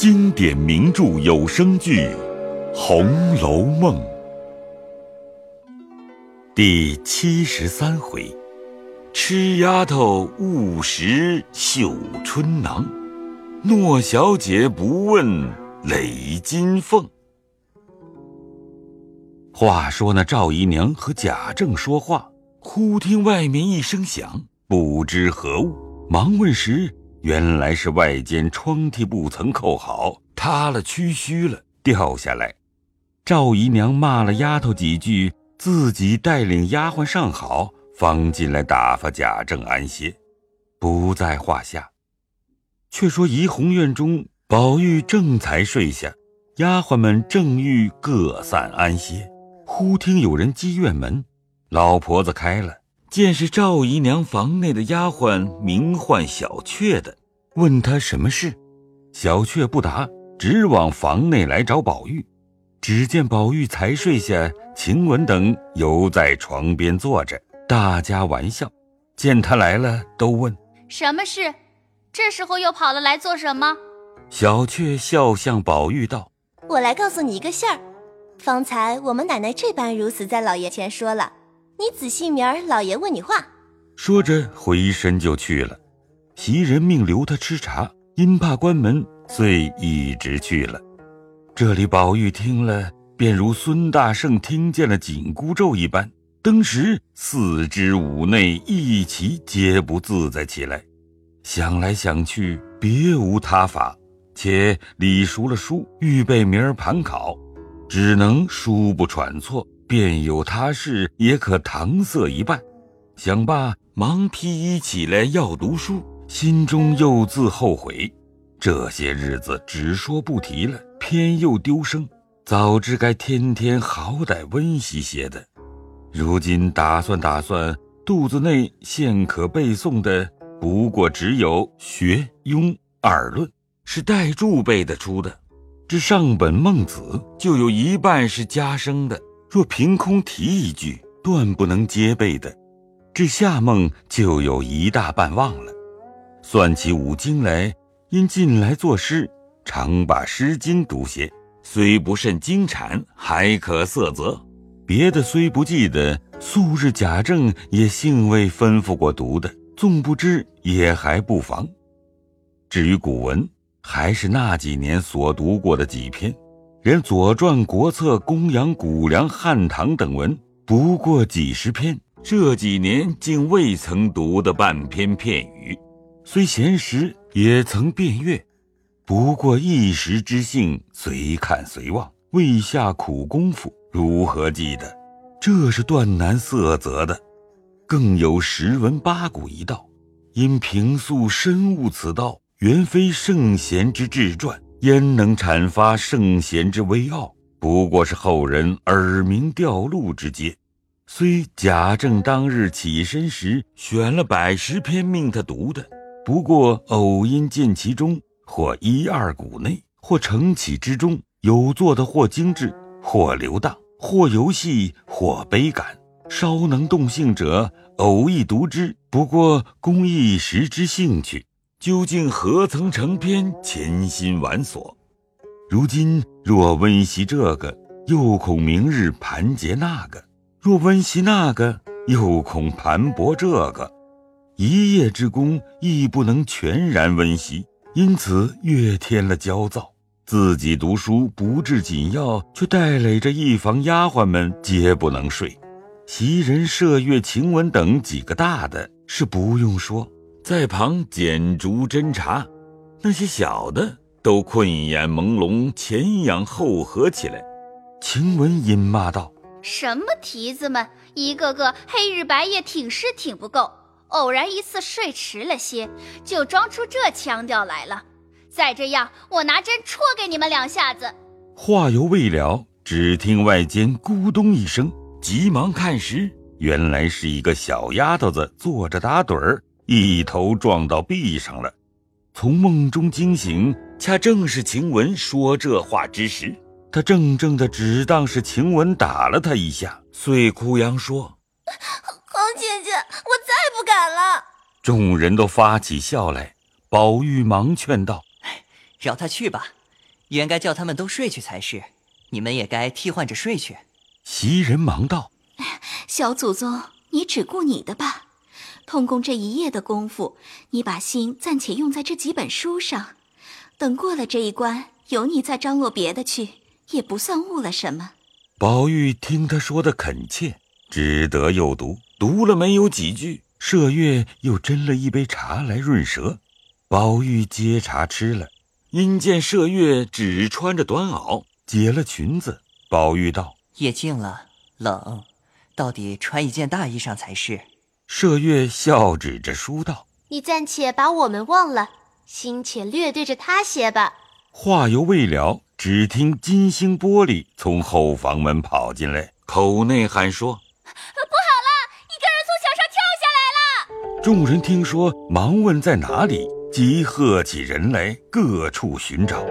经典名著有声剧《红楼梦》第七十三回：吃丫头误食绣春囊，诺小姐不问累金凤。话说那赵姨娘和贾政说话，忽听外面一声响，不知何物，忙问时。原来是外间窗屉不曾扣好，塌了屈须了，掉下来。赵姨娘骂了丫头几句，自己带领丫鬟上好，方进来打发贾政安歇，不在话下。却说怡红院中，宝玉正才睡下，丫鬟们正欲各散安歇，忽听有人击院门，老婆子开了。见是赵姨娘房内的丫鬟，名唤小雀的，问他什么事，小雀不答，直往房内来找宝玉。只见宝玉才睡下，晴雯等犹在床边坐着，大家玩笑。见他来了，都问什么事，这时候又跑了来做什么？小雀笑向宝玉道：“我来告诉你一个信儿，方才我们奶奶这般如此在老爷前说了。”你仔细，明儿老爷问你话。说着回身就去了。袭人命留他吃茶，因怕关门，遂一直去了。这里宝玉听了，便如孙大圣听见了紧箍咒一般，登时四肢五内一齐皆不自在起来。想来想去，别无他法，且理熟了书，预备明儿盘考，只能书不喘错。便有他事，也可搪塞一半。想罢，忙披衣起来要读书，心中又自后悔。这些日子只说不提了，偏又丢生。早知该天天好歹温习些的。如今打算打算，肚子内现可背诵的，不过只有《学》《庸》二论，是代注背得出的。这上本《孟子》，就有一半是加生的。若凭空提一句，断不能皆背的；这夏梦就有一大半忘了。算起五经来，因近来作诗，常把《诗经》读些，虽不甚精禅，还可色泽。别的虽不记得，素日贾政也幸未吩咐过读的，纵不知也还不妨。至于古文，还是那几年所读过的几篇。连《左传》《国策》《公羊》《谷梁》《汉唐》等文不过几十篇，这几年竟未曾读的半篇片语。虽闲时也曾遍阅，不过一时之兴，随看随忘，未下苦功夫，如何记得？这是断难色泽的。更有十文八股一道，因平素深悟此道，原非圣贤之志传。焉能阐发圣贤之微奥？不过是后人耳鸣调录之节。虽贾政当日起身时选了百十篇命他读的，不过偶因见其中或一二股内，或承启之中有做的，或精致，或流荡，或游戏，或悲感，稍能动性者，偶一读之，不过供一时之兴趣。究竟何曾成篇，潜心玩索？如今若温习这个，又恐明日盘结那个；若温习那个，又恐盘驳这个。一夜之功，亦不能全然温习，因此越添了焦躁。自己读书不至紧要，却带累着一房丫鬟们皆不能睡。袭人、麝月、晴雯等几个大的，是不用说。在旁捡烛斟茶，那些小的都困眼朦胧，前仰后合起来。晴雯阴骂道：“什么蹄子们，一个个黑日白夜挺尸挺不够，偶然一次睡迟了些，就装出这腔调来了。再这样，我拿针戳给你们两下子。”话犹未了，只听外间咕咚一声，急忙看时，原来是一个小丫头子坐着打盹儿。一头撞到壁上了，从梦中惊醒，恰正是晴雯说这话之时。他怔怔的，只当是晴雯打了他一下，遂哭扬说：“黄姐姐，我再不敢了。”众人都发起笑来。宝玉忙劝道：“哎，饶他去吧，原该叫他们都睡去才是，你们也该替换着睡去。袭人忙道：“小祖宗，你只顾你的吧。通共这一夜的功夫，你把心暂且用在这几本书上，等过了这一关，有你再张罗别的去，也不算误了什么。”宝玉听他说的恳切，只得又读。读了没有几句，麝月又斟了一杯茶来润舌。宝玉接茶吃了，因见麝月只穿着短袄，解了裙子。宝玉道：“夜静了，冷，到底穿一件大衣裳才是。”麝月笑指着书道：“你暂且把我们忘了，心且略对着他些吧。”话犹未了，只听金星玻璃从后房门跑进来，口内喊说。众人听说，忙问在哪里，即喝起人来，各处寻找。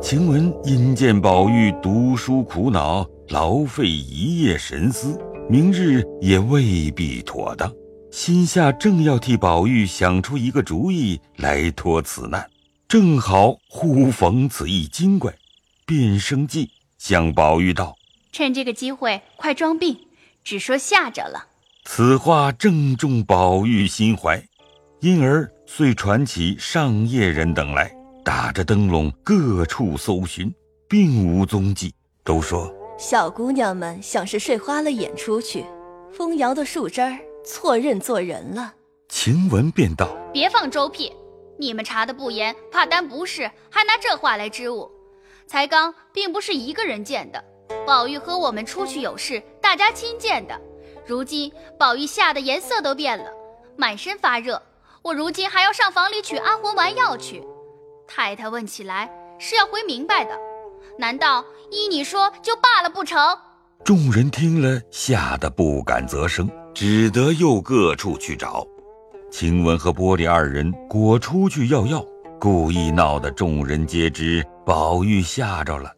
晴雯因见宝玉读书苦恼，劳费一夜神思，明日也未必妥当，心下正要替宝玉想出一个主意来脱此难，正好忽逢此一精怪，便生计向宝玉道：“趁这个机会，快装病，只说吓着了。”此话正中宝玉心怀，因而遂传起上夜人等来，打着灯笼各处搜寻，并无踪迹。都说小姑娘们像是睡花了眼出去，风摇的树枝儿错认做人了。晴雯便道：“别放周屁！你们查的不严，怕担不是，还拿这话来支吾。才刚并不是一个人见的，宝玉和我们出去有事，大家亲见的。”如今宝玉吓得颜色都变了，满身发热。我如今还要上房里取安魂丸药去。太太问起来是要回明白的，难道依你说就罢了不成？众人听了，吓得不敢啧声，只得又各处去找。晴雯和玻璃二人果出去要药，故意闹得众人皆知宝玉吓着了。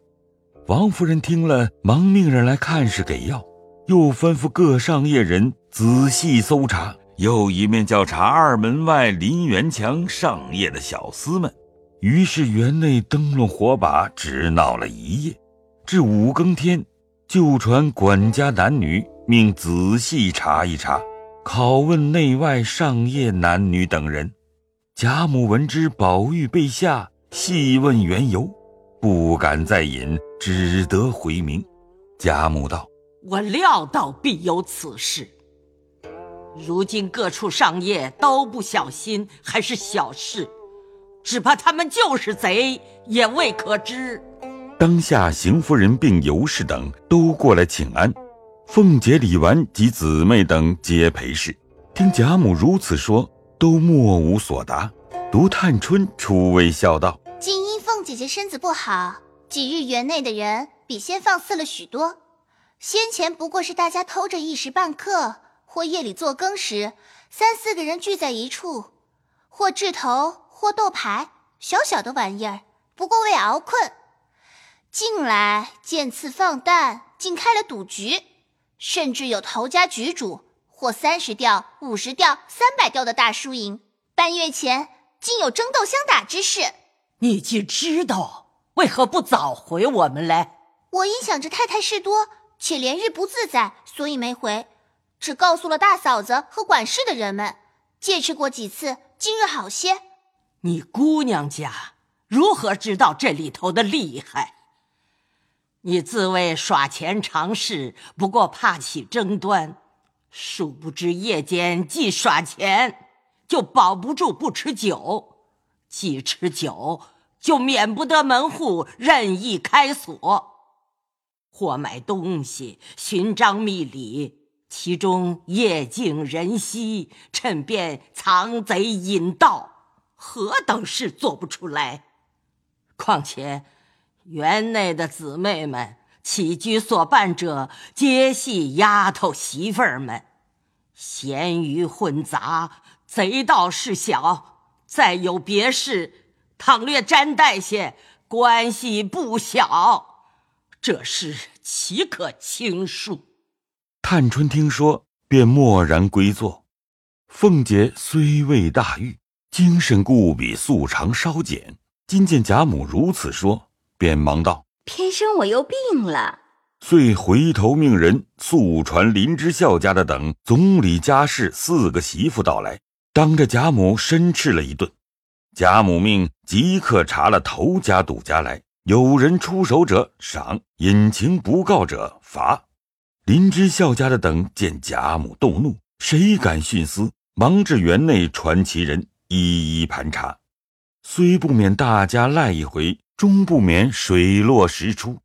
王夫人听了，忙命人来看是给药。又吩咐各上夜人仔细搜查，又一面叫查二门外林元墙上夜的小厮们。于是园内灯笼火把直闹了一夜，至五更天，就传管家男女命仔细查一查，拷问内外上夜男女等人。贾母闻之，宝玉被吓，细问缘由，不敢再引，只得回明。贾母道。我料到必有此事。如今各处上夜都不小心，还是小事，只怕他们就是贼，也未可知。当下邢夫人并尤氏等都过来请安，凤姐、李纨及姊妹等皆陪侍。听贾母如此说，都莫无所答。独探春出微笑道：“今因凤姐姐身子不好，几日园内的人比先放肆了许多。”先前不过是大家偷着一时半刻，或夜里做更时，三四个人聚在一处，或掷头，或斗牌，小小的玩意儿，不过为熬困。近来渐次放诞，竟开了赌局，甚至有头家局主，或三十吊、五十吊、三百吊的大输赢。半月前竟有争斗相打之事。你既知道，为何不早回我们来？我因想着太太事多。且连日不自在，所以没回，只告诉了大嫂子和管事的人们，戒吃过几次，今日好些。你姑娘家如何知道这里头的厉害？你自谓耍钱常事，不过怕起争端，殊不知夜间既耍钱，就保不住不吃酒；既吃酒，就免不得门户任意开锁。或买东西，寻章觅礼，其中夜静人稀，趁便藏贼引盗，何等事做不出来？况且园内的姊妹们起居所办者，皆系丫头媳妇儿们，闲鱼混杂，贼盗事小，再有别事，倘略沾带些，关系不小。这事岂可轻恕？探春听说，便默然归坐。凤姐虽未大愈，精神故比素常稍减。今见贾母如此说，便忙道：“偏生我又病了。”遂回头命人速传林之孝家的等总理家事四个媳妇到来，当着贾母申斥了一顿。贾母命即刻查了头家赌家来，有人出手者赏，隐情不告者罚。林之孝家的等见贾母动怒，谁敢徇私？忙至园内传其人，一一盘查，虽不免大家赖一回，终不免水落石出。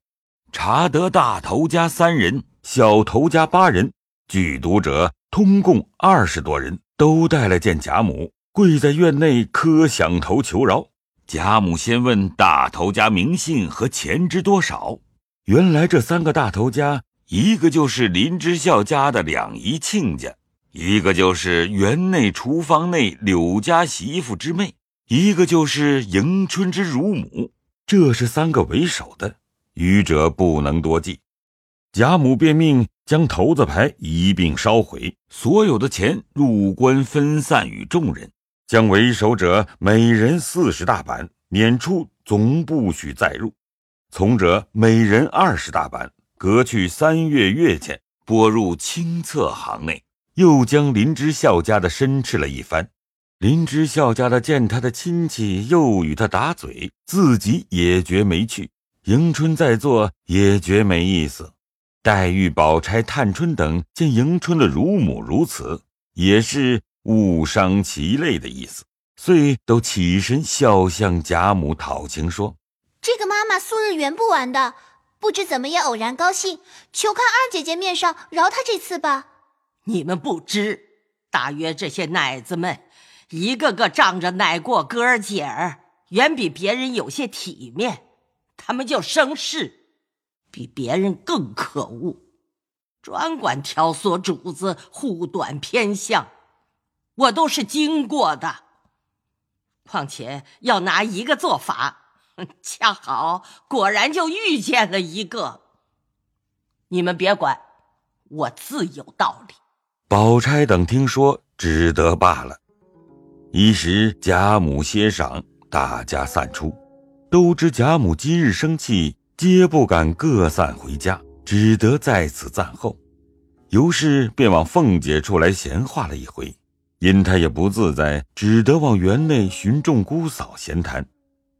查得大头家三人，小头家八人，聚赌者通共二十多人，都带了见贾母，跪在院内磕响头求饶。贾母先问大头家名姓和钱值多少。原来这三个大头家，一个就是林之孝家的两姨亲家，一个就是园内厨房内柳家媳妇之妹，一个就是迎春之乳母。这是三个为首的。愚者不能多记，贾母便命将头子牌一并烧毁，所有的钱入关分散与众人，将为首者每人四十大板，撵出总不许再入；从者每人二十大板，革去三月月钱，拨入清册行内。又将林之孝家的申斥了一番。林之孝家的见他的亲戚又与他打嘴，自己也觉没趣。迎春在座，也觉没意思。黛玉、宝钗、探春等见迎春的乳母如此，也是误伤其类的意思，遂都起身笑向贾母讨情说：“这个妈妈素日圆不完的，不知怎么也偶然高兴，求看二姐姐面上饶她这次吧。”你们不知，大约这些奶子们，一个个仗着奶过哥儿姐儿，远比别人有些体面。他们就生事，比别人更可恶，专管挑唆主子护短偏向，我都是经过的。况且要拿一个做法，恰好果然就遇见了一个。你们别管，我自有道理。宝钗等听说，只得罢了。一时贾母歇晌，大家散出。都知贾母今日生气，皆不敢各散回家，只得在此暂候。尤氏便往凤姐处来闲话了一回，因她也不自在，只得往园内寻众姑嫂闲谈。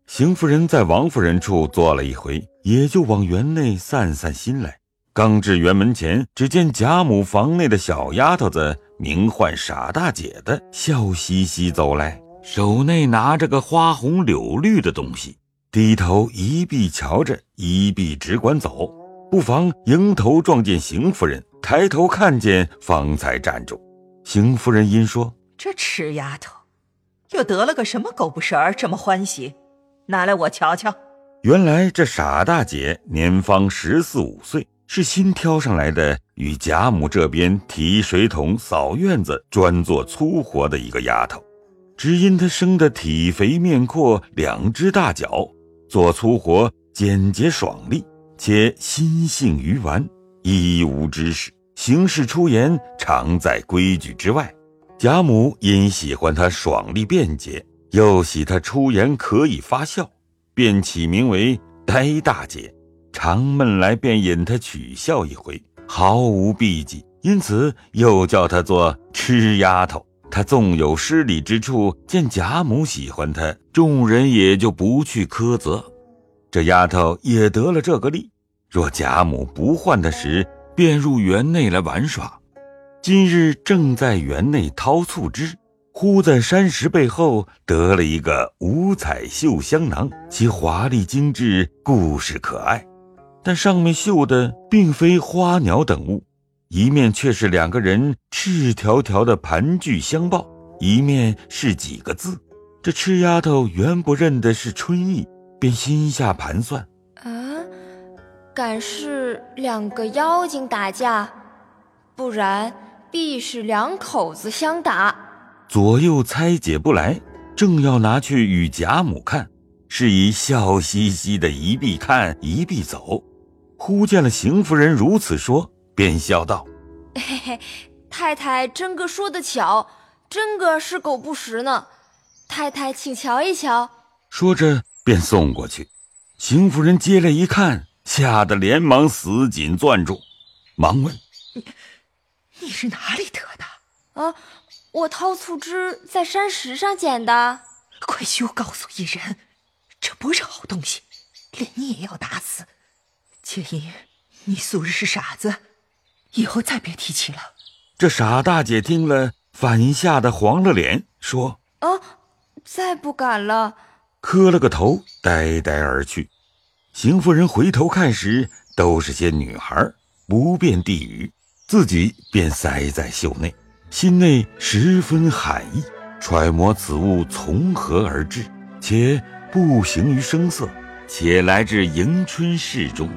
邢夫人在王夫人处坐了一回，也就往园内散散心来。刚至园门前，只见贾母房内的小丫头子，名唤傻大姐的，笑嘻嘻走来，手内拿着个花红柳绿的东西。低头一臂瞧着，一臂只管走，不妨迎头撞见邢夫人，抬头看见，方才站住。邢夫人因说：“这痴丫头，又得了个什么狗不食儿，这么欢喜？拿来我瞧瞧。”原来这傻大姐年方十四五岁，是新挑上来的，与贾母这边提水桶、扫院子，专做粗活的一个丫头。只因她生得体肥面阔，两只大脚。做粗活简洁爽利，且心性愚顽，一无知识，行事出言常在规矩之外。贾母因喜欢他爽利便捷，又喜他出言可以发笑，便起名为呆大姐。常闷来便引他取笑一回，毫无避忌，因此又叫他做痴丫头。他纵有失礼之处，见贾母喜欢他，众人也就不去苛责。这丫头也得了这个利，若贾母不唤她时，便入园内来玩耍。今日正在园内掏醋汁，忽在山石背后得了一个五彩绣香囊，其华丽精致，故事可爱，但上面绣的并非花鸟等物。一面却是两个人赤条条的盘踞相抱，一面是几个字。这痴丫头原不认得是春意，便心下盘算：啊，敢是两个妖精打架，不然必是两口子相打。左右猜解不来，正要拿去与贾母看，是以笑嘻嘻的一臂看一臂走，忽见了邢夫人如此说。便笑道：“嘿嘿，太太真个说的巧，真个是狗不食呢。太太，请瞧一瞧。”说着便送过去。邢夫人接来一看，吓得连忙死紧攥住，忙问：“你你是哪里得的？”啊，我掏醋汁在山石上捡的。快休告诉一人，这不是好东西，连你也要打死。妾因你素日是傻子，以后再别提起了。这傻大姐听了，反吓得黄了脸，说：“啊，再不敢了。”磕了个头，呆呆而去。邢夫人回头看时，都是些女孩，不便地语，自己便塞在袖内，心内十分寒意，揣摩此物从何而至，且不形于声色，且来至迎春室中。